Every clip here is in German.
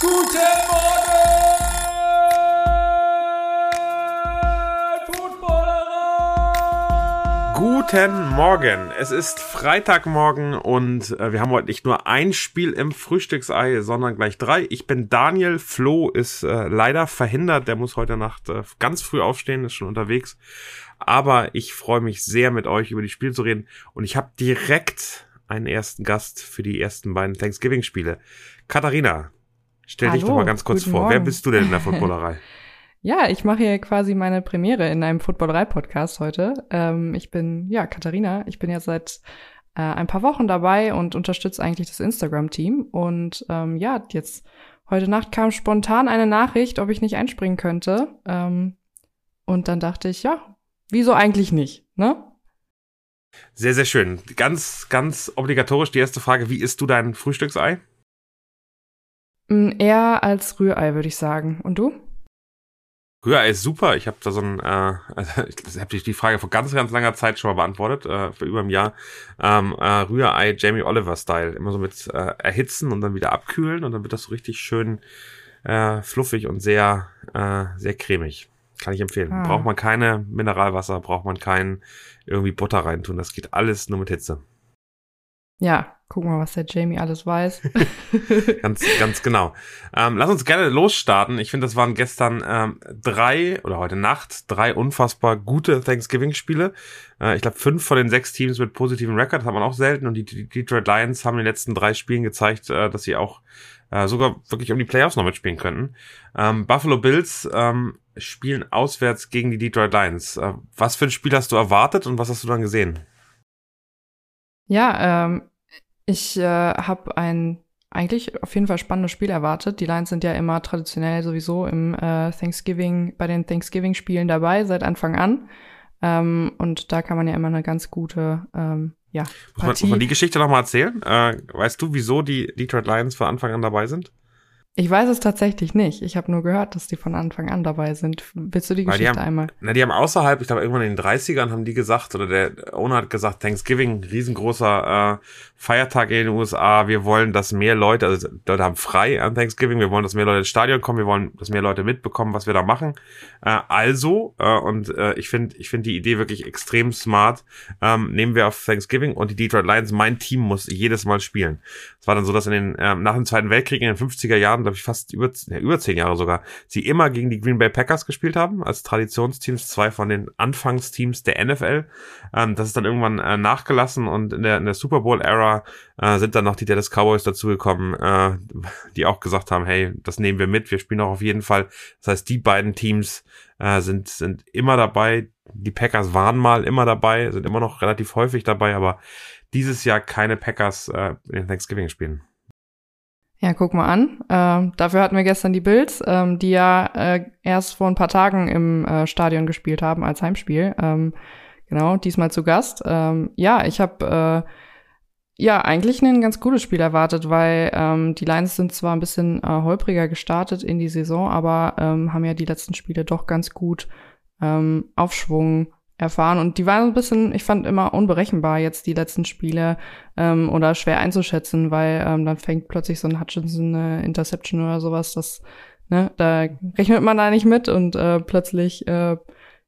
Guten Morgen, Footballerei! Guten Morgen. Es ist Freitagmorgen und äh, wir haben heute nicht nur ein Spiel im Frühstücksei, sondern gleich drei. Ich bin Daniel. Flo ist äh, leider verhindert. Der muss heute Nacht äh, ganz früh aufstehen, ist schon unterwegs. Aber ich freue mich sehr, mit euch über die Spiele zu reden. Und ich habe direkt einen ersten Gast für die ersten beiden Thanksgiving-Spiele. Katharina, stell dich Hallo, doch mal ganz kurz vor. Wer Morgen. bist du denn in der Footballerei? Ja, ich mache hier quasi meine Premiere in einem Footballerei-Podcast heute. Ähm, ich bin, ja, Katharina. Ich bin jetzt seit äh, ein paar Wochen dabei und unterstütze eigentlich das Instagram-Team. Und ähm, ja, jetzt heute Nacht kam spontan eine Nachricht, ob ich nicht einspringen könnte. Ähm, und dann dachte ich, ja, wieso eigentlich nicht, ne? Sehr, sehr schön. Ganz, ganz obligatorisch die erste Frage. Wie isst du dein Frühstücksei? Mm, Eher als Rührei, würde ich sagen. Und du? Rührei ist super. Ich habe da so ein, äh, also ich habe die Frage vor ganz, ganz langer Zeit schon mal beantwortet, äh, vor über einem Jahr. Ähm, äh, Rührei Jamie Oliver Style. Immer so mit äh, erhitzen und dann wieder abkühlen und dann wird das so richtig schön äh, fluffig und sehr, äh, sehr cremig. Kann ich empfehlen. Ah. Braucht man keine Mineralwasser, braucht man kein irgendwie Butter reintun. Das geht alles nur mit Hitze. Ja, gucken wir, was der Jamie alles weiß. Ganz, ganz genau. Ähm, lass uns gerne losstarten. Ich finde, das waren gestern ähm, drei oder heute Nacht drei unfassbar gute Thanksgiving-Spiele. Äh, ich glaube, fünf von den sechs Teams mit positiven Rekord hat man auch selten. Und die, die Detroit Lions haben in den letzten drei Spielen gezeigt, äh, dass sie auch äh, sogar wirklich um die Playoffs noch mitspielen könnten. Ähm, Buffalo Bills ähm, spielen auswärts gegen die Detroit Lions. Äh, was für ein Spiel hast du erwartet und was hast du dann gesehen? Ja, ähm, ich äh, habe ein eigentlich auf jeden Fall spannendes Spiel erwartet. Die Lions sind ja immer traditionell sowieso im äh, Thanksgiving, bei den Thanksgiving-Spielen dabei, seit Anfang an. Ähm, und da kann man ja immer eine ganz gute, ähm, ja, Muss man, muss man die Geschichte nochmal erzählen? Äh, weißt du, wieso die Detroit Lions von Anfang an dabei sind? Ich weiß es tatsächlich nicht. Ich habe nur gehört, dass die von Anfang an dabei sind. Willst du die Weil die Geschichte haben- einmal? Na, die haben außerhalb, ich glaube irgendwann in den 30ern haben die gesagt, oder der Owner hat gesagt, Thanksgiving, riesengroßer äh, Feiertag in den USA, wir wollen, dass mehr Leute, also Leute haben frei an Thanksgiving, wir wollen, dass mehr Leute ins Stadion kommen, wir wollen, dass mehr Leute mitbekommen, was wir da machen. Äh, also, äh, und äh, ich finde ich finde die Idee wirklich extrem smart, ähm, nehmen wir auf Thanksgiving und die Detroit Lions, mein Team muss jedes Mal spielen. Es war dann so, dass in den, ähm, nach dem Zweiten Weltkrieg in den 50er Jahren, glaube ich fast über, ja, über zehn Jahre sogar, sie immer gegen die Green Bay Packers gespielt haben, als Traditionsteams, zwei von den Anfangsteams der NFL. Ähm, das ist dann irgendwann äh, nachgelassen und in der, in der Super Bowl-Ära äh, sind dann noch die Dallas Cowboys dazugekommen, äh, die auch gesagt haben, hey, das nehmen wir mit, wir spielen auch auf jeden Fall. Das heißt, die beiden Teams äh, sind, sind immer dabei. Die Packers waren mal immer dabei, sind immer noch relativ häufig dabei, aber dieses Jahr keine Packers äh, in den Thanksgiving-Spielen. Ja, guck mal an. Ähm, dafür hatten wir gestern die Bills, ähm, die ja äh, erst vor ein paar Tagen im äh, Stadion gespielt haben als Heimspiel. Ähm, genau, diesmal zu Gast. Ähm, ja, ich habe äh, ja eigentlich ein ganz gutes Spiel erwartet, weil ähm, die Lions sind zwar ein bisschen äh, holpriger gestartet in die Saison, aber ähm, haben ja die letzten Spiele doch ganz gut Aufschwung erfahren und die waren ein bisschen, ich fand immer unberechenbar jetzt die letzten Spiele ähm, oder schwer einzuschätzen, weil ähm, dann fängt plötzlich so ein Hutchinson eine Interception oder sowas, das, ne, da rechnet man da nicht mit und äh, plötzlich, äh,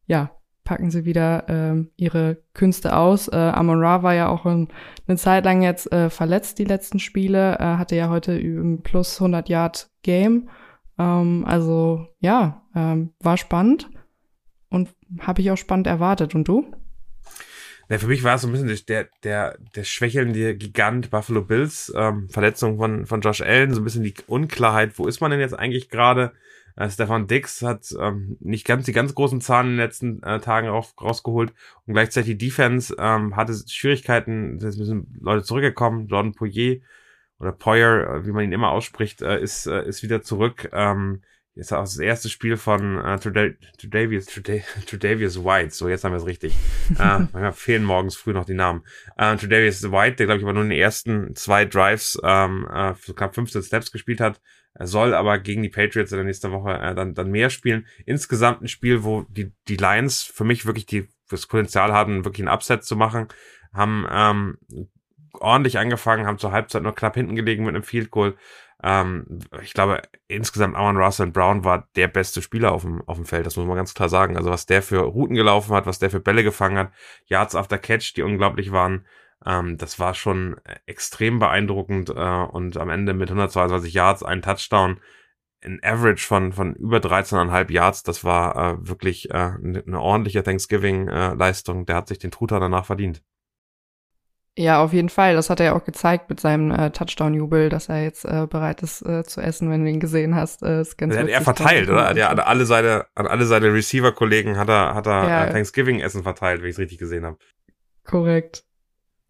ja, packen sie wieder ähm, ihre Künste aus. Äh, Amon Ra war ja auch ein, eine Zeit lang jetzt äh, verletzt, die letzten Spiele, äh, hatte ja heute ein plus 100 Yard Game. Ähm, also ja, ähm, war spannend habe ich auch spannend erwartet. Und du? Ja, für mich war es so ein bisschen der, der, der schwächelnde Gigant Buffalo Bills, ähm, Verletzung von, von Josh Allen, so ein bisschen die Unklarheit, wo ist man denn jetzt eigentlich gerade? Äh, Stefan Dix hat ähm, nicht ganz die ganz großen Zahlen in den letzten äh, Tagen auf, rausgeholt und gleichzeitig die Defense ähm, hatte Schwierigkeiten, es müssen Leute zurückgekommen, Jordan Poyer oder Poyer, äh, wie man ihn immer ausspricht, äh, ist, äh, ist wieder zurück. Ähm, ist auch das erste Spiel von äh, Truda- Trudavius White. So, jetzt haben wir es richtig. äh, manchmal fehlen morgens früh noch die Namen. Äh, Trudavius White, der glaube ich aber nur in den ersten zwei Drives ähm, äh, für knapp 15 Snaps gespielt hat. Er soll aber gegen die Patriots in der nächsten Woche äh, dann, dann mehr spielen. Insgesamt ein Spiel, wo die, die Lions für mich wirklich die, das Potenzial hatten, wirklich einen Upset zu machen. Haben ähm, ordentlich angefangen, haben zur Halbzeit nur knapp hinten gelegen mit einem Field Goal. Ähm, ich glaube, insgesamt Amon Russell Brown war der beste Spieler auf dem, auf dem Feld, das muss man ganz klar sagen. Also was der für Routen gelaufen hat, was der für Bälle gefangen hat, Yards after Catch, die unglaublich waren, ähm, das war schon extrem beeindruckend äh, und am Ende mit 122 Yards, ein Touchdown, ein Average von, von über 13,5 Yards, das war äh, wirklich äh, eine ordentliche Thanksgiving-Leistung. Der hat sich den Truthahn danach verdient. Ja, auf jeden Fall. Das hat er ja auch gezeigt mit seinem äh, Touchdown-Jubel, dass er jetzt äh, bereit ist äh, zu essen, wenn du ihn gesehen hast. Äh, ist ganz das hat er verteilt, oder? Hat ja an alle seine, an alle seine Receiver-Kollegen hat er, hat er ja. äh, Thanksgiving-Essen verteilt, wenn ich es richtig gesehen habe. Korrekt.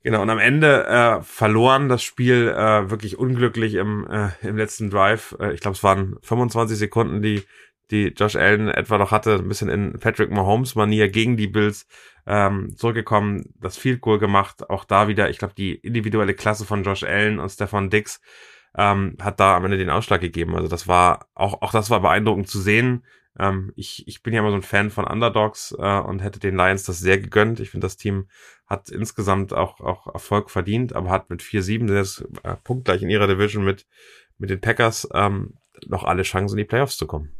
Genau, und am Ende äh, verloren das Spiel äh, wirklich unglücklich im, äh, im letzten Drive. Äh, ich glaube, es waren 25 Sekunden, die, die Josh Allen etwa noch hatte, ein bisschen in Patrick Mahomes-Manier gegen die Bills ähm, zurückgekommen, das Field Goal gemacht. Auch da wieder, ich glaube, die individuelle Klasse von Josh Allen und Stefan Dix ähm, hat da am Ende den Ausschlag gegeben. Also das war, auch, auch das war beeindruckend zu sehen. Ähm, ich, ich bin ja immer so ein Fan von Underdogs äh, und hätte den Lions das sehr gegönnt. Ich finde, das Team hat insgesamt auch, auch Erfolg verdient, aber hat mit 4-7, das äh, punktgleich in ihrer Division mit, mit den Packers, ähm, noch alle Chancen in die Playoffs zu kommen.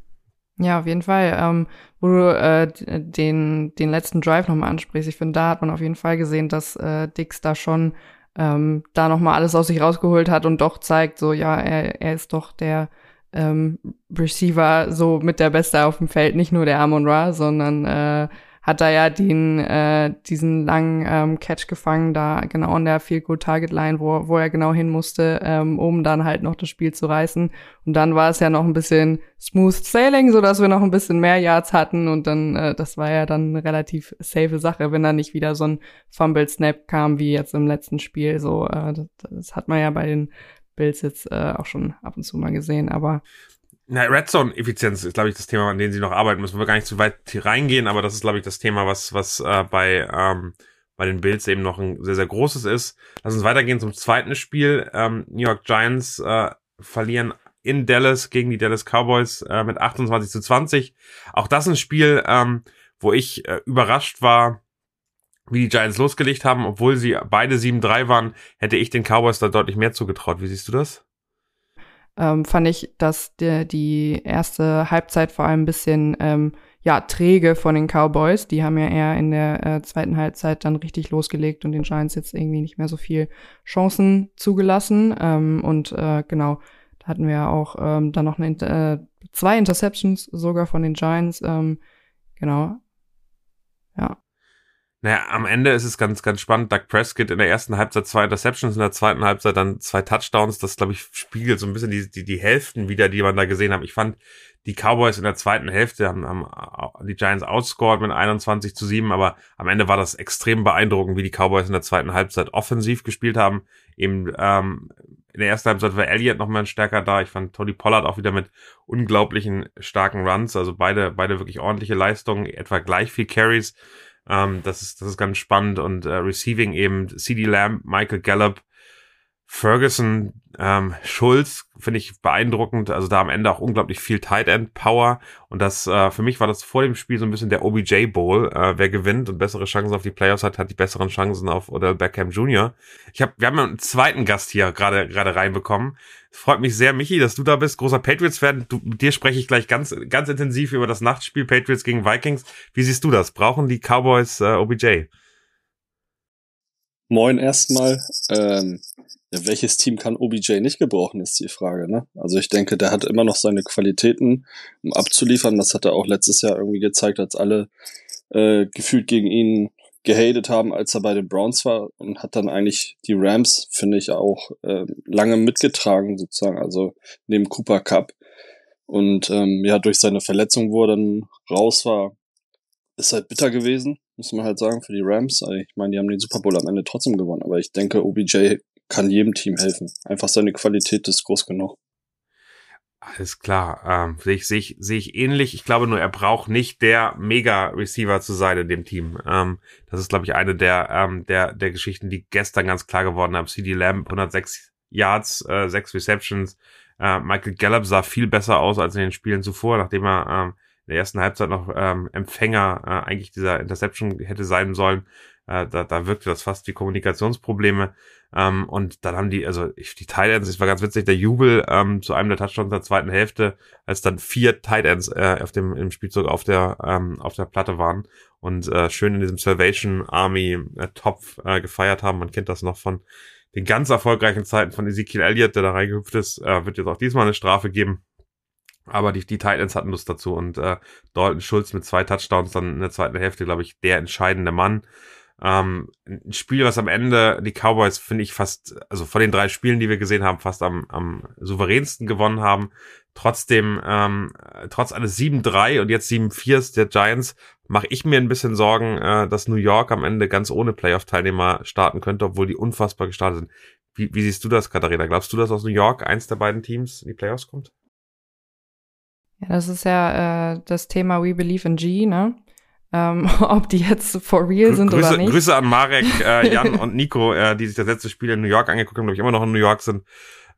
Ja, auf jeden Fall. Ähm, wo du äh, den, den letzten Drive nochmal ansprichst, ich finde, da hat man auf jeden Fall gesehen, dass äh, Dix da schon ähm, da nochmal alles aus sich rausgeholt hat und doch zeigt, so ja, er, er ist doch der ähm, Receiver so mit der Beste auf dem Feld, nicht nur der Amon Ra, sondern äh, hat da ja den, äh, diesen langen ähm, Catch gefangen, da genau an der Field Goal Target Line, wo, wo er genau hin musste, ähm, um dann halt noch das Spiel zu reißen. Und dann war es ja noch ein bisschen smooth sailing, so dass wir noch ein bisschen mehr Yards hatten und dann, äh, das war ja dann eine relativ safe Sache, wenn da nicht wieder so ein Fumble Snap kam wie jetzt im letzten Spiel. So, äh, das, das hat man ja bei den Bills jetzt äh, auch schon ab und zu mal gesehen, aber na, Red Zone Effizienz ist, glaube ich, das Thema, an dem sie noch arbeiten müssen. Wir gar nicht zu weit reingehen, aber das ist, glaube ich, das Thema, was, was äh, bei, ähm, bei den Bills eben noch ein sehr, sehr großes ist. Lass uns weitergehen zum zweiten Spiel. Ähm, New York Giants äh, verlieren in Dallas gegen die Dallas Cowboys äh, mit 28 zu 20. Auch das ein Spiel, ähm, wo ich äh, überrascht war, wie die Giants losgelegt haben, obwohl sie beide 7-3 waren, hätte ich den Cowboys da deutlich mehr zugetraut. Wie siehst du das? Ähm, fand ich, dass der, die erste Halbzeit vor allem ein bisschen ähm, ja, träge von den Cowboys. Die haben ja eher in der äh, zweiten Halbzeit dann richtig losgelegt und den Giants jetzt irgendwie nicht mehr so viel Chancen zugelassen. Ähm, und äh, genau, da hatten wir ja auch ähm, dann noch eine, äh, zwei Interceptions sogar von den Giants. Ähm, genau. Ja. Naja, am Ende ist es ganz, ganz spannend. Doug Prescott in der ersten Halbzeit zwei Interceptions, in der zweiten Halbzeit dann zwei Touchdowns. Das, glaube ich, spiegelt so ein bisschen die, die, die Hälften wieder, die man da gesehen hat. Ich fand, die Cowboys in der zweiten Hälfte haben, haben die Giants outscored mit 21 zu 7, aber am Ende war das extrem beeindruckend, wie die Cowboys in der zweiten Halbzeit offensiv gespielt haben. Eben ähm, in der ersten Halbzeit war Elliott noch mal stärker da. Ich fand Tony Pollard auch wieder mit unglaublichen starken Runs, also beide, beide wirklich ordentliche Leistungen, etwa gleich viel Carries. Ähm, das, ist, das ist ganz spannend. Und äh, Receiving eben CD Lamb, Michael Gallup, Ferguson, ähm, Schulz finde ich beeindruckend. Also da am Ende auch unglaublich viel Tight End Power. Und das äh, für mich war das vor dem Spiel so ein bisschen der OBJ Bowl. Äh, wer gewinnt und bessere Chancen auf die Playoffs hat, hat die besseren Chancen auf Odell Beckham Jr. Ich habe, wir haben einen zweiten Gast hier gerade gerade reinbekommen. Freut mich sehr, Michi, dass du da bist. Großer Patriots-Fan. Mit dir spreche ich gleich ganz ganz intensiv über das Nachtspiel Patriots gegen Vikings. Wie siehst du das? Brauchen die Cowboys äh, OBJ? Moin erstmal. Ähm, ja, welches Team kann OBJ nicht gebrauchen, ist die Frage. Ne? Also ich denke, der hat immer noch seine Qualitäten, um abzuliefern. Das hat er auch letztes Jahr irgendwie gezeigt, als alle äh, gefühlt gegen ihn gehatet haben, als er bei den Browns war und hat dann eigentlich die Rams, finde ich, auch äh, lange mitgetragen, sozusagen, also neben Cooper Cup. Und ähm, ja, durch seine Verletzung, wo er dann raus war, ist halt bitter gewesen muss man halt sagen, für die Rams. Also ich meine, die haben den Super Bowl am Ende trotzdem gewonnen, aber ich denke, OBJ kann jedem Team helfen. Einfach seine Qualität ist groß genug. Alles klar. Ähm, sehe ich, sehe ich, sehe ich ähnlich. Ich glaube nur, er braucht nicht der Mega-Receiver zu sein in dem Team. Ähm, das ist, glaube ich, eine der, ähm, der, der Geschichten, die gestern ganz klar geworden haben. CD Lamb, 106 Yards, äh, 6 Receptions. Äh, Michael Gallup sah viel besser aus als in den Spielen zuvor, nachdem er ähm, der ersten Halbzeit noch ähm, Empfänger äh, eigentlich dieser Interception hätte sein sollen. Äh, da, da wirkte das fast wie Kommunikationsprobleme. Ähm, und dann haben die, also ich, die Tight Ends, es war ganz witzig, der Jubel ähm, zu einem der Touchdowns der zweiten Hälfte, als dann vier Tight Ends äh, auf dem im Spielzug auf der ähm, auf der Platte waren und äh, schön in diesem Salvation Army äh, Topf äh, gefeiert haben. Man kennt das noch von den ganz erfolgreichen Zeiten von Ezekiel Elliott, der da reingehüpft ist, äh, wird jetzt auch diesmal eine Strafe geben. Aber die, die Titans hatten Lust dazu und äh, Dalton Schulz mit zwei Touchdowns dann in der zweiten Hälfte, glaube ich, der entscheidende Mann. Ähm, ein Spiel, was am Ende die Cowboys, finde ich, fast, also von den drei Spielen, die wir gesehen haben, fast am, am souveränsten gewonnen haben. Trotzdem, ähm, trotz eines 7-3 und jetzt 7-4 der Giants, mache ich mir ein bisschen Sorgen, äh, dass New York am Ende ganz ohne Playoff-Teilnehmer starten könnte, obwohl die unfassbar gestartet sind. Wie, wie siehst du das, Katharina? Glaubst du, dass aus New York eins der beiden Teams in die Playoffs kommt? Ja, das ist ja äh, das Thema We Believe in G, ne? Ähm, ob die jetzt for real sind Grüße, oder nicht. Grüße an Marek, äh, Jan und Nico, äh, die sich das letzte Spiel in New York angeguckt haben, glaube ich, immer noch in New York sind.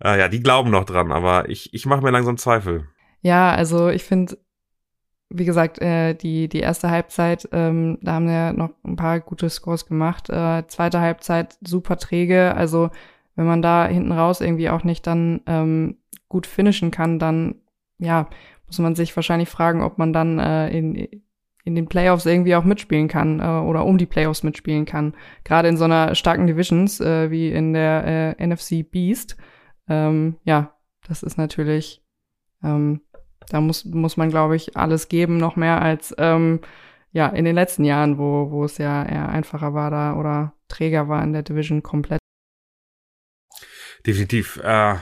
Äh, ja, die glauben noch dran, aber ich, ich mache mir langsam Zweifel. Ja, also ich finde, wie gesagt, äh, die, die erste Halbzeit, ähm, da haben wir noch ein paar gute Scores gemacht. Äh, zweite Halbzeit super träge. Also wenn man da hinten raus irgendwie auch nicht dann ähm, gut finishen kann, dann ja, muss man sich wahrscheinlich fragen, ob man dann äh, in, in den Playoffs irgendwie auch mitspielen kann äh, oder um die Playoffs mitspielen kann. Gerade in so einer starken Divisions äh, wie in der äh, NFC Beast. Ähm, ja, das ist natürlich, ähm, da muss, muss man, glaube ich, alles geben, noch mehr als ähm, ja in den letzten Jahren, wo, wo es ja eher einfacher war da oder träger war in der Division komplett. Definitiv. Äh,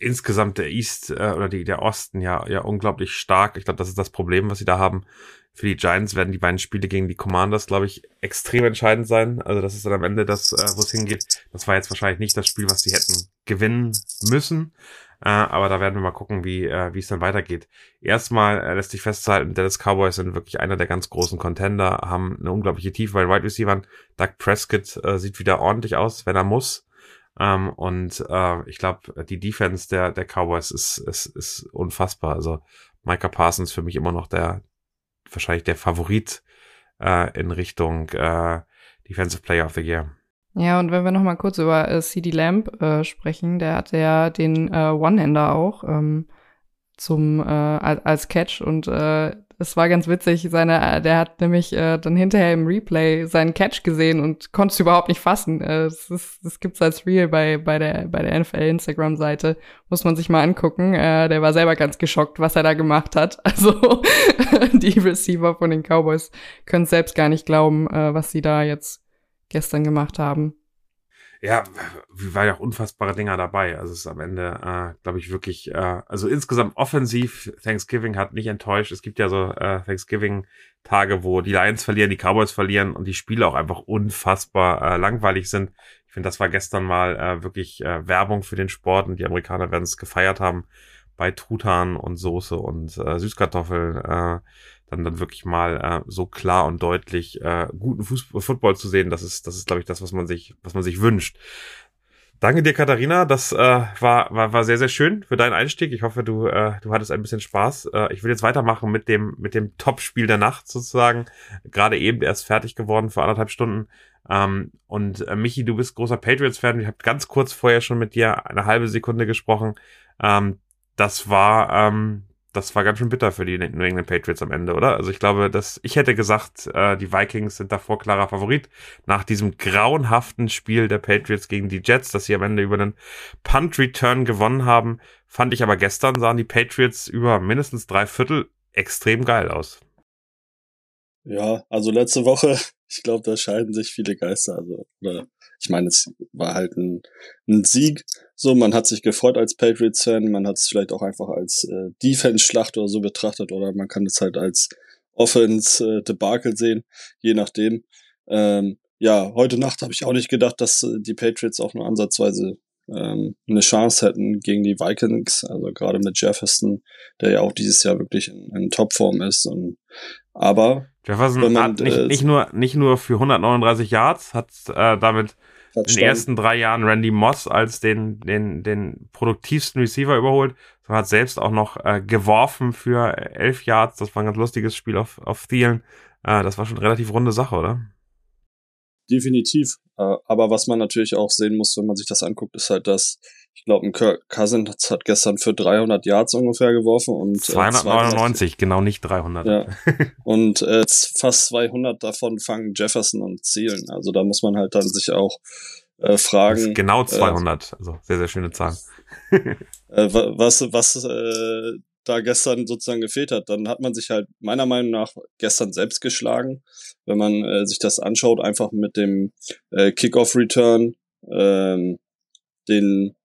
insgesamt der East äh, oder die, der Osten ja, ja unglaublich stark. Ich glaube, das ist das Problem, was sie da haben. Für die Giants werden die beiden Spiele gegen die Commanders, glaube ich, extrem entscheidend sein. Also das ist dann am Ende das, äh, wo es hingeht. Das war jetzt wahrscheinlich nicht das Spiel, was sie hätten gewinnen müssen. Äh, aber da werden wir mal gucken, wie äh, wie es dann weitergeht. Erstmal äh, lässt sich festhalten, Dallas Cowboys sind wirklich einer der ganz großen Contender, haben eine unglaubliche Tiefe bei den Wide Receivers. Doug Prescott äh, sieht wieder ordentlich aus, wenn er muss. Ähm, und äh, ich glaube, die Defense der, der Cowboys ist, ist, ist unfassbar. Also Micah Parsons für mich immer noch der, wahrscheinlich der Favorit äh, in Richtung äh, Defensive Player of the Year. Ja, und wenn wir noch mal kurz über äh, CD Lamb äh, sprechen, der hatte ja den äh, One-Hander auch ähm, zum äh, als Catch und äh, das war ganz witzig. Seine, der hat nämlich äh, dann hinterher im Replay seinen Catch gesehen und konnte es überhaupt nicht fassen. Äh, das, ist, das gibt's als Real bei bei der bei der NFL Instagram Seite. Muss man sich mal angucken. Äh, der war selber ganz geschockt, was er da gemacht hat. Also die Receiver von den Cowboys können selbst gar nicht glauben, äh, was sie da jetzt gestern gemacht haben ja, war ja auch unfassbare Dinger dabei. Also es ist am Ende, äh, glaube ich, wirklich, äh, also insgesamt offensiv, Thanksgiving hat nicht enttäuscht. Es gibt ja so äh, Thanksgiving-Tage, wo die Lions verlieren, die Cowboys verlieren und die Spiele auch einfach unfassbar äh, langweilig sind. Ich finde, das war gestern mal äh, wirklich äh, Werbung für den Sport und die Amerikaner werden es gefeiert haben bei Truthahn und Soße und äh, Süßkartoffeln. Äh, dann dann wirklich mal äh, so klar und deutlich äh, guten Fußball, Football zu sehen, das ist, das ist, glaube ich, das, was man sich, was man sich wünscht. Danke dir, Katharina. Das äh, war, war, war sehr, sehr schön für deinen Einstieg. Ich hoffe, du, äh, du hattest ein bisschen Spaß. Äh, ich will jetzt weitermachen mit dem, mit dem Top-Spiel der Nacht sozusagen. Gerade eben erst fertig geworden vor anderthalb Stunden. Ähm, und äh, Michi, du bist großer Patriots-Fan. Ich habe ganz kurz vorher schon mit dir eine halbe Sekunde gesprochen. Ähm, das war, ähm, das war ganz schön bitter für die New England Patriots am Ende, oder? Also ich glaube, dass ich hätte gesagt, äh, die Vikings sind davor klarer Favorit. Nach diesem grauenhaften Spiel der Patriots gegen die Jets, dass sie am Ende über einen Punt Return gewonnen haben, fand ich aber gestern sahen die Patriots über mindestens drei Viertel extrem geil aus. Ja, also letzte Woche, ich glaube, da scheiden sich viele Geister. Also, oder ich meine, es war halt ein, ein Sieg. So, man hat sich gefreut als Patriots-Fan, man hat es vielleicht auch einfach als äh, Defense-Schlacht oder so betrachtet, oder man kann es halt als Offense-Debakel äh, sehen, je nachdem. Ähm, ja, heute Nacht habe ich auch nicht gedacht, dass äh, die Patriots auch nur ansatzweise ähm, eine Chance hätten gegen die Vikings, also gerade mit Jefferson, der ja auch dieses Jahr wirklich in, in Topform ist. Und, aber Jefferson man, hat nicht, äh, nicht, nur, nicht nur für 139 Yards, hat äh, damit in den ersten drei Jahren Randy Moss als den, den, den produktivsten Receiver überholt, sondern hat selbst auch noch äh, geworfen für elf Yards. Das war ein ganz lustiges Spiel auf, auf Thielen. Äh, das war schon eine relativ runde Sache, oder? Definitiv. Äh, aber was man natürlich auch sehen muss, wenn man sich das anguckt, ist halt, dass ich glaube, ein Kirk Cousins hat gestern für 300 Yards ungefähr geworfen und 299, äh, genau nicht 300. Ja. und äh, fast 200 davon fangen Jefferson und zielen. Also da muss man halt dann sich auch äh, fragen. Genau 200, äh, also sehr sehr schöne Zahl. was was äh, da gestern sozusagen gefehlt hat, dann hat man sich halt meiner Meinung nach gestern selbst geschlagen, wenn man äh, sich das anschaut, einfach mit dem äh, Kickoff-Return, ähm, den,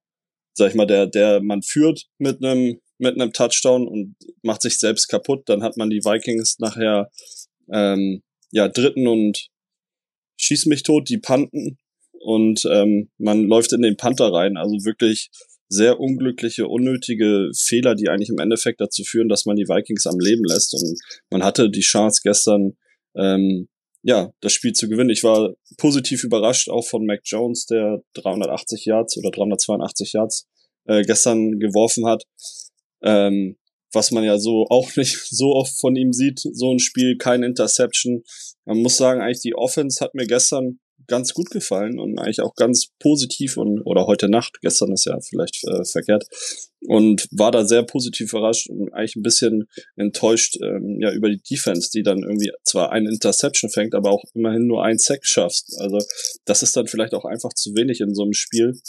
sag ich mal, der, der man führt mit einem mit einem Touchdown und macht sich selbst kaputt, dann hat man die Vikings nachher ähm, ja dritten und schieß mich tot, die panten und ähm, man läuft in den Panther rein, also wirklich sehr unglückliche, unnötige Fehler, die eigentlich im Endeffekt dazu führen, dass man die Vikings am Leben lässt. Und man hatte die Chance gestern, ähm, ja, das Spiel zu gewinnen. Ich war positiv überrascht auch von Mac Jones, der 380 Yards oder 382 Yards äh, gestern geworfen hat. Ähm, was man ja so auch nicht so oft von ihm sieht, so ein Spiel, kein Interception. Man muss sagen, eigentlich die Offense hat mir gestern ganz gut gefallen und eigentlich auch ganz positiv und oder heute Nacht, gestern ist ja vielleicht äh, verkehrt und war da sehr positiv überrascht und eigentlich ein bisschen enttäuscht ähm, ja über die Defense, die dann irgendwie zwar ein Interception fängt, aber auch immerhin nur ein Sack schafft. Also das ist dann vielleicht auch einfach zu wenig in so einem Spiel,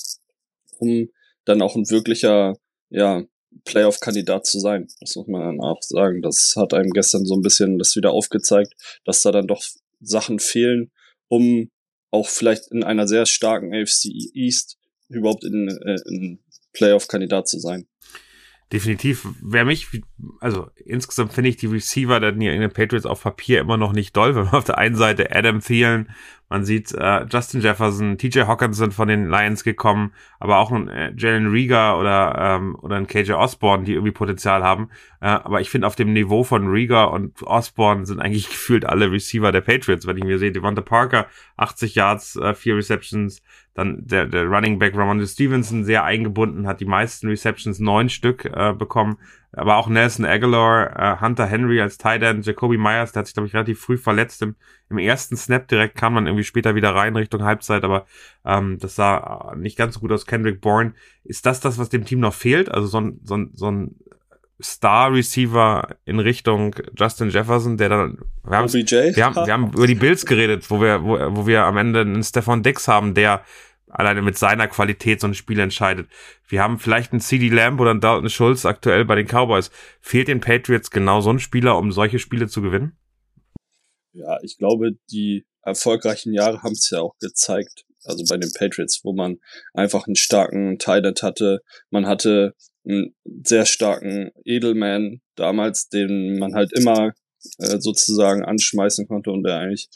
um dann auch ein wirklicher ja Playoff-Kandidat zu sein. Das muss man dann auch sagen. Das hat einem gestern so ein bisschen das wieder aufgezeigt, dass da dann doch Sachen fehlen, um auch vielleicht in einer sehr starken AFC East überhaupt in, äh, in Playoff-Kandidat zu sein. Definitiv. Wer mich, also insgesamt finde ich die Receiver der New England Patriots auf Papier immer noch nicht doll. Wenn man auf der einen Seite Adam Thielen man sieht äh, Justin Jefferson, TJ Hawkinson von den Lions gekommen, aber auch ein äh, Jalen Rieger oder ähm, oder ein KJ Osborne, die irgendwie Potenzial haben. Äh, aber ich finde auf dem Niveau von Rieger und Osborne sind eigentlich gefühlt alle Receiver der Patriots. Wenn ich mir sehe, Devonta Parker 80 Yards, äh, vier Receptions, dann der der Running Back Ramondre Stevenson sehr eingebunden, hat die meisten Receptions neun Stück äh, bekommen aber auch Nelson Aguilar, äh, Hunter Henry als Tight End, Jacoby Myers, der hat sich, glaube ich, relativ früh verletzt. Im, Im ersten Snap direkt kam man irgendwie später wieder rein Richtung Halbzeit, aber ähm, das sah nicht ganz so gut aus. Kendrick Bourne. Ist das das, was dem Team noch fehlt? Also so ein, so ein, so ein Star-Receiver in Richtung Justin Jefferson, der dann wir haben, wir haben, wir haben über die Bills geredet, wo wir, wo, wo wir am Ende einen Stefan Dix haben, der alleine mit seiner Qualität so ein Spiel entscheidet. Wir haben vielleicht einen CD Lamb oder einen Dalton Schulz aktuell bei den Cowboys. Fehlt den Patriots genau so ein Spieler, um solche Spiele zu gewinnen? Ja, ich glaube, die erfolgreichen Jahre haben es ja auch gezeigt. Also bei den Patriots, wo man einfach einen starken Tight hatte. Man hatte einen sehr starken Edelman damals, den man halt immer äh, sozusagen anschmeißen konnte und der eigentlich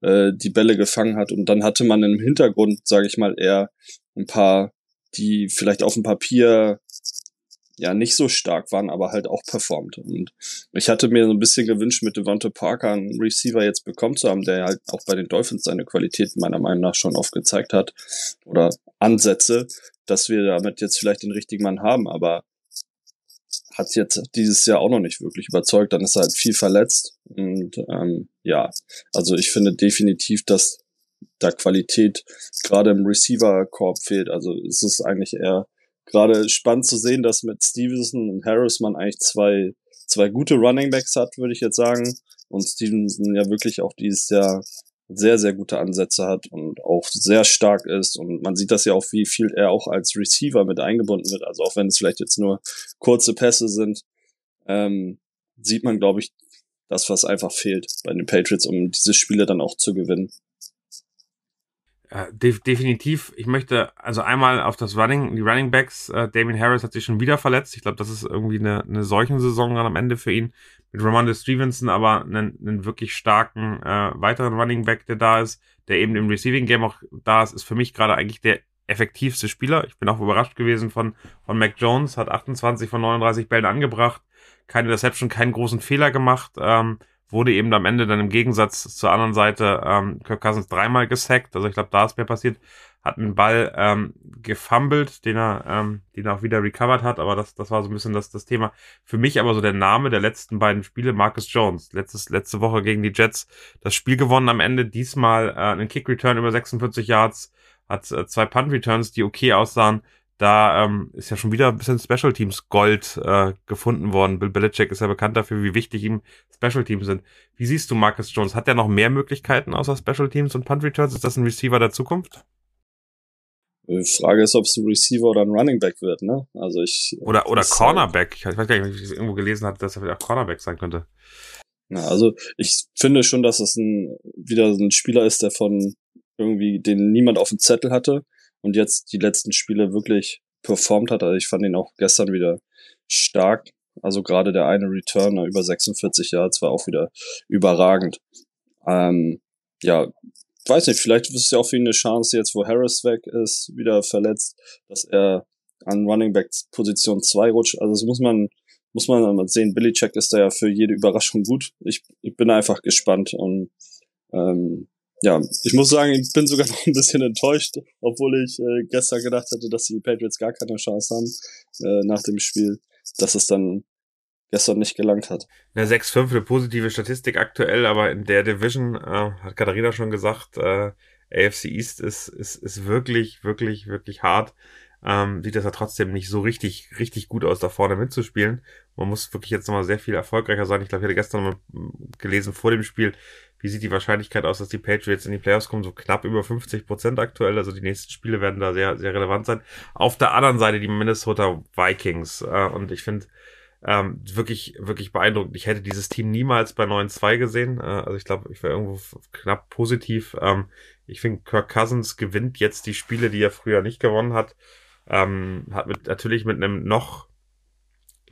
äh, die Bälle gefangen hat. Und dann hatte man im Hintergrund, sage ich mal, eher ein paar, die vielleicht auf dem Papier ja nicht so stark waren, aber halt auch performt. Und ich hatte mir so ein bisschen gewünscht, mit Devonta Parker einen Receiver jetzt bekommen zu haben, der halt auch bei den Dolphins seine Qualität meiner Meinung nach schon oft gezeigt hat oder Ansätze, dass wir damit jetzt vielleicht den richtigen Mann haben, aber hat jetzt dieses Jahr auch noch nicht wirklich überzeugt. Dann ist er halt viel verletzt. Und ähm, ja, also ich finde definitiv, dass da Qualität gerade im Receiver-Korb fehlt. Also es ist eigentlich eher gerade spannend zu sehen, dass mit Stevenson und Harris man eigentlich zwei, zwei gute Running Backs hat, würde ich jetzt sagen. Und Stevenson ja wirklich auch dieses Jahr sehr, sehr gute Ansätze hat und auch sehr stark ist. Und man sieht das ja auch, wie viel er auch als Receiver mit eingebunden wird. Also auch wenn es vielleicht jetzt nur kurze Pässe sind, ähm, sieht man, glaube ich, das, was einfach fehlt bei den Patriots, um diese Spiele dann auch zu gewinnen. Äh, de definitiv. Ich möchte also einmal auf das Running, die Running Backs. Äh, Damien Harris hat sich schon wieder verletzt. Ich glaube, das ist irgendwie eine, eine Saison dann am Ende für ihn. Mit Ramondre Stevenson aber einen, einen wirklich starken äh, weiteren Running Back, der da ist, der eben im Receiving Game auch da ist, ist für mich gerade eigentlich der effektivste Spieler. Ich bin auch überrascht gewesen von, von Mac Jones, hat 28 von 39 Bällen angebracht, keine Deception, keinen großen Fehler gemacht. Ähm, wurde eben am Ende dann im Gegensatz zur anderen Seite ähm, Kirk Cousins dreimal gesackt. Also ich glaube, da ist mehr passiert. hat einen Ball ähm, gefumbled, den er, ähm, den er auch wieder recovered hat, aber das, das war so ein bisschen das, das Thema. Für mich aber so der Name der letzten beiden Spiele, Marcus Jones. Letztes, letzte Woche gegen die Jets das Spiel gewonnen am Ende, diesmal äh, einen Kick-Return über 46 Yards, hat äh, zwei Punt-Returns, die okay aussahen. Da ähm, ist ja schon wieder ein bisschen Special Teams Gold äh, gefunden worden. Bill Belichick ist ja bekannt dafür, wie wichtig ihm Special Teams sind. Wie siehst du Marcus Jones? Hat er noch mehr Möglichkeiten außer Special Teams und Punt Returns? Ist das ein Receiver der Zukunft? Die Frage ist, ob es ein Receiver oder ein Running Back wird, ne? Also ich. Oder, oder Cornerback. Ich weiß gar nicht, ob ich es irgendwo gelesen habe, dass er vielleicht auch Cornerback sein könnte. Ja, also ich finde schon, dass es ein, wieder ein Spieler ist, der von irgendwie, den niemand auf dem Zettel hatte und jetzt die letzten Spiele wirklich performt hat. Also ich fand ihn auch gestern wieder stark. Also gerade der eine Returner über 46 Yards war auch wieder überragend. Ähm, ja, weiß nicht, vielleicht ist es ja auch für ihn eine Chance jetzt, wo Harris weg ist, wieder verletzt, dass er an Running Back Position 2 rutscht. Also das muss man, muss man sehen. Billy Check ist da ja für jede Überraschung gut. Ich, ich bin einfach gespannt und ähm, ja, ich muss sagen, ich bin sogar noch ein bisschen enttäuscht, obwohl ich äh, gestern gedacht hatte, dass die Patriots gar keine Chance haben äh, nach dem Spiel, dass es dann gestern nicht gelangt hat. Ja, 6-5 eine positive Statistik aktuell, aber in der Division, äh, hat Katharina schon gesagt, äh, AFC East ist, ist, ist wirklich, wirklich, wirklich hart. Ähm, sieht das ja trotzdem nicht so richtig, richtig gut aus, da vorne mitzuspielen. Man muss wirklich jetzt nochmal sehr viel erfolgreicher sein. Ich glaube, ich hatte gestern mal gelesen vor dem Spiel, wie sieht die Wahrscheinlichkeit aus, dass die Patriots in die Playoffs kommen? So knapp über 50 Prozent aktuell. Also die nächsten Spiele werden da sehr, sehr relevant sein. Auf der anderen Seite die Minnesota Vikings. Äh, und ich finde, ähm, wirklich, wirklich beeindruckend. Ich hätte dieses Team niemals bei 9-2 gesehen. Äh, also ich glaube, ich war irgendwo knapp positiv. Ähm, ich finde, Kirk Cousins gewinnt jetzt die Spiele, die er früher nicht gewonnen hat. Ähm, hat mit, natürlich mit einem noch,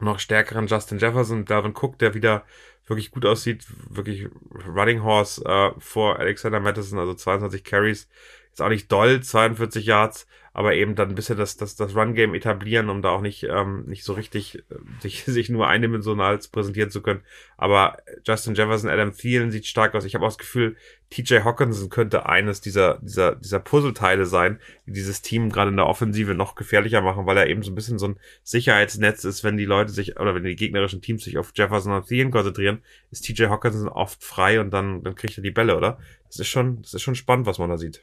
noch stärkeren Justin Jefferson, Dalvin Cook, der wieder wirklich gut aussieht, wirklich Running Horse äh, vor Alexander Madison, also 22 Carries, ist auch nicht doll, 42 Yards, aber eben dann ein bisschen das, das, das Run-Game etablieren, um da auch nicht, ähm, nicht so richtig äh, sich, sich nur eindimensional präsentieren zu können. Aber Justin Jefferson, Adam Thielen sieht stark aus. Ich habe auch das Gefühl, TJ Hawkinson könnte eines dieser, dieser, dieser Puzzleteile sein, die dieses Team gerade in der Offensive noch gefährlicher machen, weil er eben so ein bisschen so ein Sicherheitsnetz ist, wenn die Leute sich, oder wenn die gegnerischen Teams sich auf Jefferson und Thielen konzentrieren, ist TJ Hawkinson oft frei und dann, dann kriegt er die Bälle, oder? Das ist schon, das ist schon spannend, was man da sieht.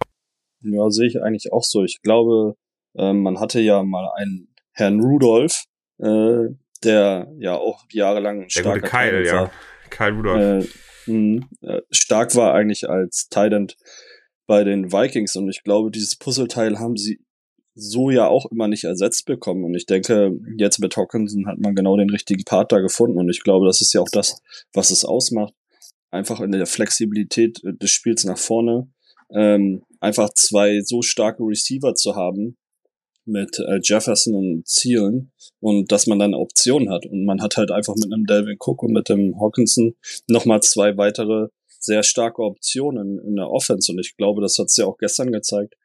Ja, sehe ich eigentlich auch so. Ich glaube, äh, man hatte ja mal einen Herrn Rudolph, äh, der ja auch jahrelang stark der gute Kyle, ja. Kyle Rudolph. Äh, mh, äh, stark war eigentlich als Tident bei den Vikings und ich glaube, dieses Puzzleteil haben sie so ja auch immer nicht ersetzt bekommen. Und ich denke, jetzt mit Hawkinson hat man genau den richtigen Part da gefunden. Und ich glaube, das ist ja auch das, was es ausmacht. Einfach in der Flexibilität des Spiels nach vorne ähm, einfach zwei so starke Receiver zu haben mit äh, Jefferson und Zielen und dass man dann Optionen hat und man hat halt einfach mit einem Delvin Cook und mit dem Hawkinson nochmal zwei weitere sehr starke Optionen in der Offense und ich glaube, das hat es ja auch gestern gezeigt,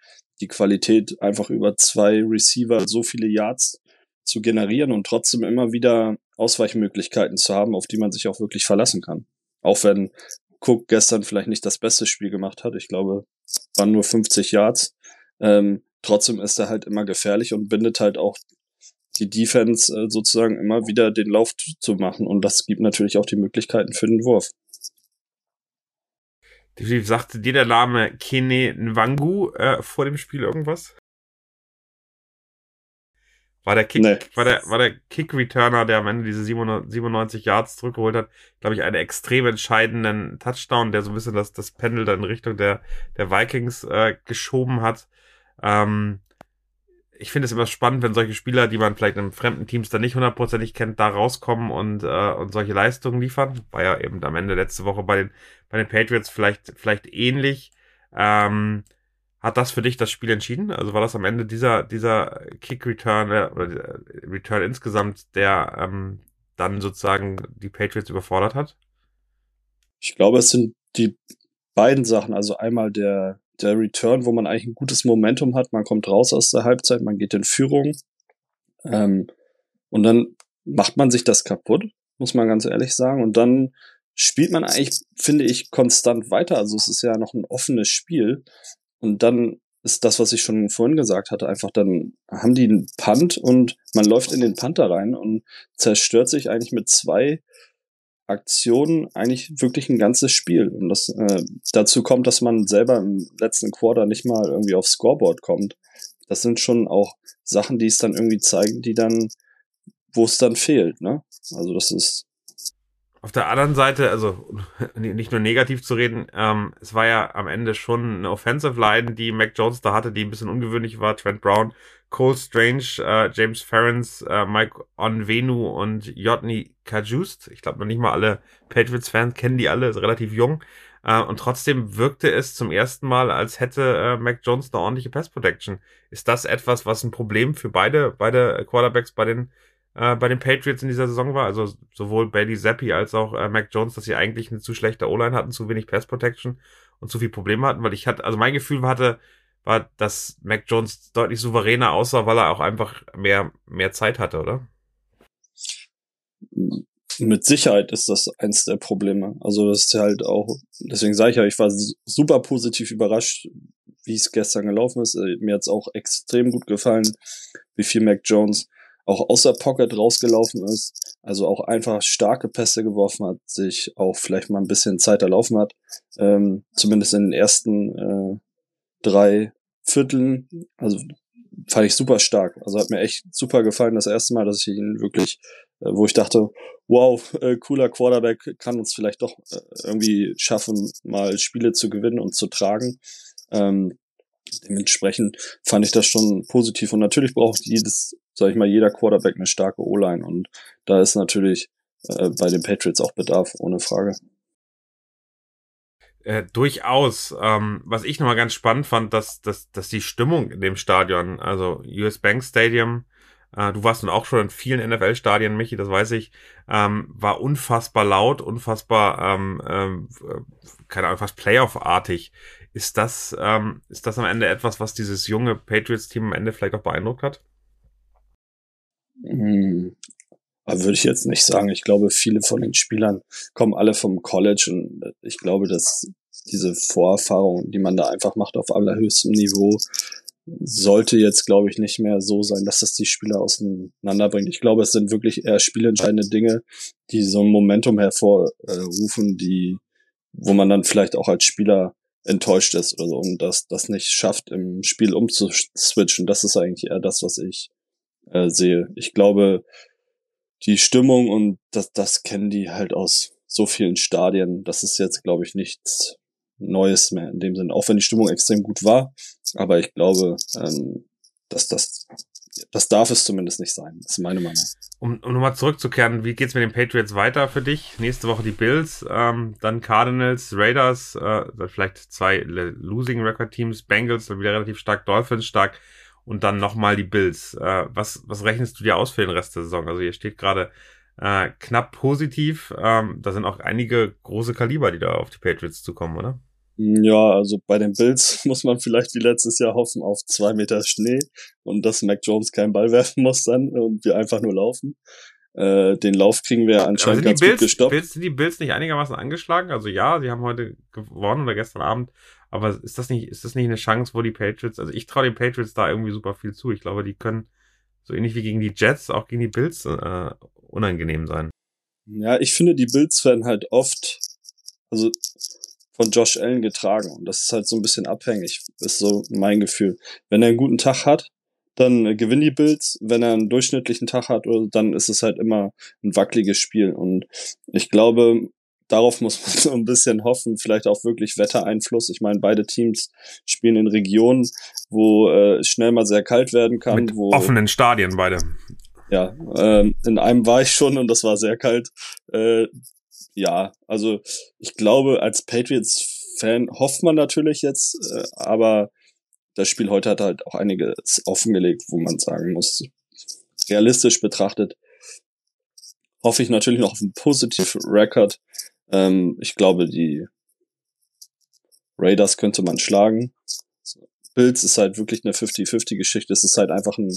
die Qualität einfach über zwei Receiver so viele Yards zu generieren und trotzdem immer wieder Ausweichmöglichkeiten zu haben, auf die man sich auch wirklich verlassen kann. Auch wenn Cook gestern vielleicht nicht das beste Spiel gemacht hat. Ich glaube, waren nur 50 Yards. Ähm, trotzdem ist er halt immer gefährlich und bindet halt auch die Defense äh, sozusagen immer wieder den Lauf zu machen. Und das gibt natürlich auch die Möglichkeiten für den Wurf. Definitiv sagte dir der Name Kene Nwangu äh, vor dem Spiel irgendwas? War der Kick, nee. war der, war der Kick-Returner, der am Ende diese 97 Yards zurückgeholt hat, glaube ich, einen extrem entscheidenden Touchdown, der so ein bisschen das, das Pendel dann in Richtung der, der Vikings äh, geschoben hat. Ähm, ich finde es immer spannend, wenn solche Spieler, die man vielleicht in fremden Teams dann nicht hundertprozentig kennt, da rauskommen und, äh, und solche Leistungen liefern. War ja eben am Ende letzte Woche bei den, bei den Patriots vielleicht, vielleicht ähnlich. Ähm, hat das für dich das Spiel entschieden? Also war das am Ende dieser, dieser Kick-Return äh, oder Return insgesamt, der ähm, dann sozusagen die Patriots überfordert hat? Ich glaube, es sind die beiden Sachen. Also einmal der, der Return, wo man eigentlich ein gutes Momentum hat. Man kommt raus aus der Halbzeit, man geht in Führung. Ähm, und dann macht man sich das kaputt, muss man ganz ehrlich sagen. Und dann spielt man eigentlich, finde ich, konstant weiter. Also es ist ja noch ein offenes Spiel. Und dann ist das, was ich schon vorhin gesagt hatte. Einfach dann haben die einen Punt und man läuft in den Panther rein und zerstört sich eigentlich mit zwei Aktionen eigentlich wirklich ein ganzes Spiel. Und das äh, dazu kommt, dass man selber im letzten Quarter nicht mal irgendwie aufs Scoreboard kommt. Das sind schon auch Sachen, die es dann irgendwie zeigen, die dann, wo es dann fehlt, ne? Also das ist auf der anderen Seite, also nicht nur negativ zu reden, ähm, es war ja am Ende schon eine Offensive Line, die Mac Jones da hatte, die ein bisschen ungewöhnlich war. Trent Brown, Cole Strange, äh, James Ferrens, äh, Mike Onvenu und Jotny Kajust. Ich glaube noch nicht mal alle Patriots-Fans kennen die alle, ist relativ jung. Äh, und trotzdem wirkte es zum ersten Mal, als hätte äh, Mac Jones eine ordentliche Pass Protection. Ist das etwas, was ein Problem für beide, beide Quarterbacks bei den äh, bei den Patriots in dieser Saison war. Also sowohl Bailey Zappi als auch äh, Mac Jones, dass sie eigentlich eine zu schlechte O-Line hatten, zu wenig Pass Protection und zu viel Probleme hatten, weil ich hatte, also mein Gefühl hatte, war, dass Mac Jones deutlich souveräner aussah, weil er auch einfach mehr, mehr Zeit hatte, oder? Mit Sicherheit ist das eins der Probleme. Also das ist halt auch, deswegen sage ich ja, ich war super positiv überrascht, wie es gestern gelaufen ist. Äh, mir hat's auch extrem gut gefallen, wie viel Mac Jones auch außer Pocket rausgelaufen ist, also auch einfach starke Pässe geworfen hat, sich auch vielleicht mal ein bisschen Zeit erlaufen hat, ähm, zumindest in den ersten äh, drei Vierteln, also fand ich super stark. Also hat mir echt super gefallen, das erste Mal, dass ich ihn wirklich, äh, wo ich dachte, wow, äh, cooler Quarterback kann uns vielleicht doch äh, irgendwie schaffen, mal Spiele zu gewinnen und zu tragen. Ähm, dementsprechend fand ich das schon positiv. Und natürlich braucht jedes, sag ich mal, jeder Quarterback eine starke O-Line. Und da ist natürlich äh, bei den Patriots auch Bedarf, ohne Frage. Äh, durchaus. Ähm, was ich nochmal ganz spannend fand, dass, dass, dass die Stimmung in dem Stadion, also US Bank Stadium, äh, du warst nun auch schon in vielen NFL-Stadien, Michi, das weiß ich, ähm, war unfassbar laut, unfassbar, ähm, ähm, äh, keine Ahnung, fast Playoff-artig. Ist das, ähm, ist das am Ende etwas, was dieses junge Patriots-Team am Ende vielleicht auch beeindruckt hat? Hm, würde ich jetzt nicht sagen. Ich glaube, viele von den Spielern kommen alle vom College und ich glaube, dass diese Vorerfahrung, die man da einfach macht auf allerhöchstem Niveau, sollte jetzt, glaube ich, nicht mehr so sein, dass das die Spieler auseinanderbringt. Ich glaube, es sind wirklich eher spielentscheidende Dinge, die so ein Momentum hervorrufen, die, wo man dann vielleicht auch als Spieler enttäuscht ist oder so und das, das nicht schafft, im Spiel umzuswitchen. Das ist eigentlich eher das, was ich äh, sehe. Ich glaube, die Stimmung und das, das kennen die halt aus so vielen Stadien. Das ist jetzt, glaube ich, nichts Neues mehr in dem Sinn. Auch wenn die Stimmung extrem gut war, aber ich glaube, ähm, dass das das darf es zumindest nicht sein. Das ist meine Meinung. Um, um nochmal zurückzukehren, wie geht's mit den Patriots weiter für dich? Nächste Woche die Bills, ähm, dann Cardinals, Raiders, äh, vielleicht zwei Losing Record Teams, Bengals, dann wieder relativ stark, Dolphins stark und dann nochmal die Bills. Äh, was, was rechnest du dir aus für den Rest der Saison? Also hier steht gerade äh, knapp positiv. Ähm, da sind auch einige große Kaliber, die da auf die Patriots zukommen, oder? Ja, also bei den Bills muss man vielleicht wie letztes Jahr hoffen auf zwei Meter Schnee und dass Mac Jones keinen Ball werfen muss dann und wir einfach nur laufen. Äh, den Lauf kriegen wir anscheinend ganz Bills, gut gestoppt. Bills, sind die Bills nicht einigermaßen angeschlagen? Also ja, sie haben heute gewonnen oder gestern Abend, aber ist das nicht, ist das nicht eine Chance, wo die Patriots, also ich traue den Patriots da irgendwie super viel zu. Ich glaube, die können so ähnlich wie gegen die Jets auch gegen die Bills äh, unangenehm sein. Ja, ich finde, die Bills werden halt oft, also von Josh Allen getragen. Und das ist halt so ein bisschen abhängig, ist so mein Gefühl. Wenn er einen guten Tag hat, dann äh, gewinnen die Bills. Wenn er einen durchschnittlichen Tag hat, dann ist es halt immer ein wackeliges Spiel. Und ich glaube, darauf muss man so ein bisschen hoffen, vielleicht auch wirklich Wettereinfluss. Ich meine, beide Teams spielen in Regionen, wo äh, es schnell mal sehr kalt werden kann. Mit wo, offenen Stadien beide. Ja, ähm, in einem war ich schon und das war sehr kalt. Äh, ja, also ich glaube, als Patriots-Fan hofft man natürlich jetzt, äh, aber das Spiel heute hat halt auch einiges offengelegt, wo man sagen muss, realistisch betrachtet, hoffe ich natürlich noch auf einen positiven Record. Ähm, ich glaube, die Raiders könnte man schlagen. Bills ist halt wirklich eine 50-50-Geschichte. Es ist halt einfach ein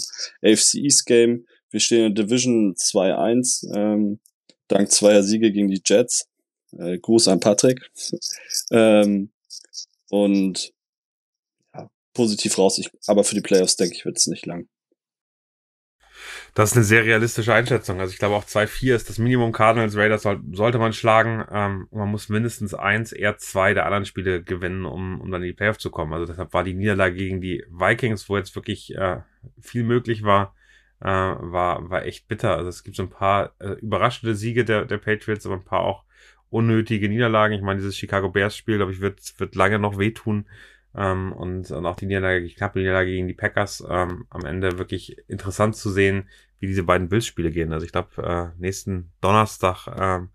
AFC East Game. Wir stehen in Division 2-1. Ähm, dank zweier Siege gegen die Jets. Äh, Gruß an Patrick. ähm, und ja, positiv raus. Ich, aber für die Playoffs, denke ich, wird es nicht lang. Das ist eine sehr realistische Einschätzung. Also ich glaube auch 2-4 ist das Minimum. Cardinals Raiders soll, sollte man schlagen. Ähm, man muss mindestens eins, eher zwei der anderen Spiele gewinnen, um, um dann in die Playoffs zu kommen. Also deshalb war die Niederlage gegen die Vikings, wo jetzt wirklich äh, viel möglich war, äh, war, war echt bitter. Also es gibt so ein paar äh, überraschende Siege der, der Patriots, aber ein paar auch unnötige Niederlagen. Ich meine, dieses Chicago Bears Spiel, glaube ich, wird, wird lange noch wehtun. Ähm, und, und auch die Niederlage, die knappe Niederlage gegen die Packers ähm, am Ende wirklich interessant zu sehen, wie diese beiden Bills-Spiele gehen. Also ich glaube, äh, nächsten Donnerstag, äh,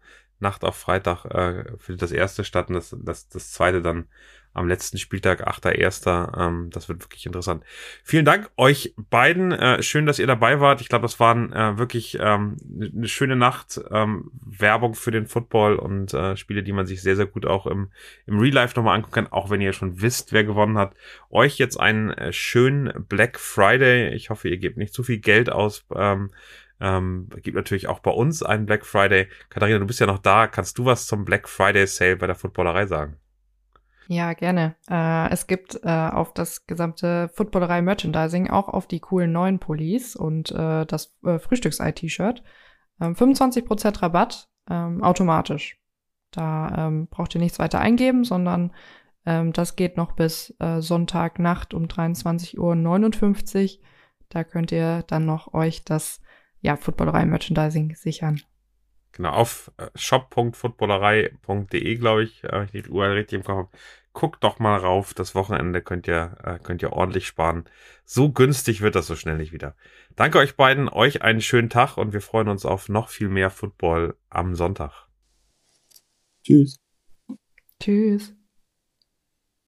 Nacht auf Freitag, äh, findet das erste statt und das, das, das zweite dann am letzten Spieltag, 8.1. Ähm, das wird wirklich interessant. Vielen Dank euch beiden. Äh, schön, dass ihr dabei wart. Ich glaube, das war äh, wirklich ähm, eine schöne Nacht. Ähm, Werbung für den Football und äh, Spiele, die man sich sehr, sehr gut auch im, im Real Life nochmal angucken kann, auch wenn ihr schon wisst, wer gewonnen hat. Euch jetzt einen äh, schönen Black Friday. Ich hoffe, ihr gebt nicht zu viel Geld aus. Ähm, ähm, gibt natürlich auch bei uns einen Black Friday. Katharina, du bist ja noch da. Kannst du was zum Black Friday Sale bei der Footballerei sagen? Ja, gerne. Äh, es gibt äh, auf das gesamte Footballerei-Merchandising, auch auf die coolen neuen Pullis und äh, das äh, Frühstücks-Ei-T-Shirt, 25% ähm, Rabatt ähm, automatisch. Da ähm, braucht ihr nichts weiter eingeben, sondern das geht noch bis äh, Sonntagnacht um 23.59 Uhr. Da könnt ihr dann noch euch das ja, Footballerei-Merchandising sichern. Genau, auf äh, shop.footballerei.de, glaube ich, äh, ich die URL richtig im Kopf habe. Guckt doch mal rauf. Das Wochenende könnt ihr, äh, könnt ihr ordentlich sparen. So günstig wird das so schnell nicht wieder. Danke euch beiden, euch einen schönen Tag und wir freuen uns auf noch viel mehr Football am Sonntag. Tschüss. Tschüss.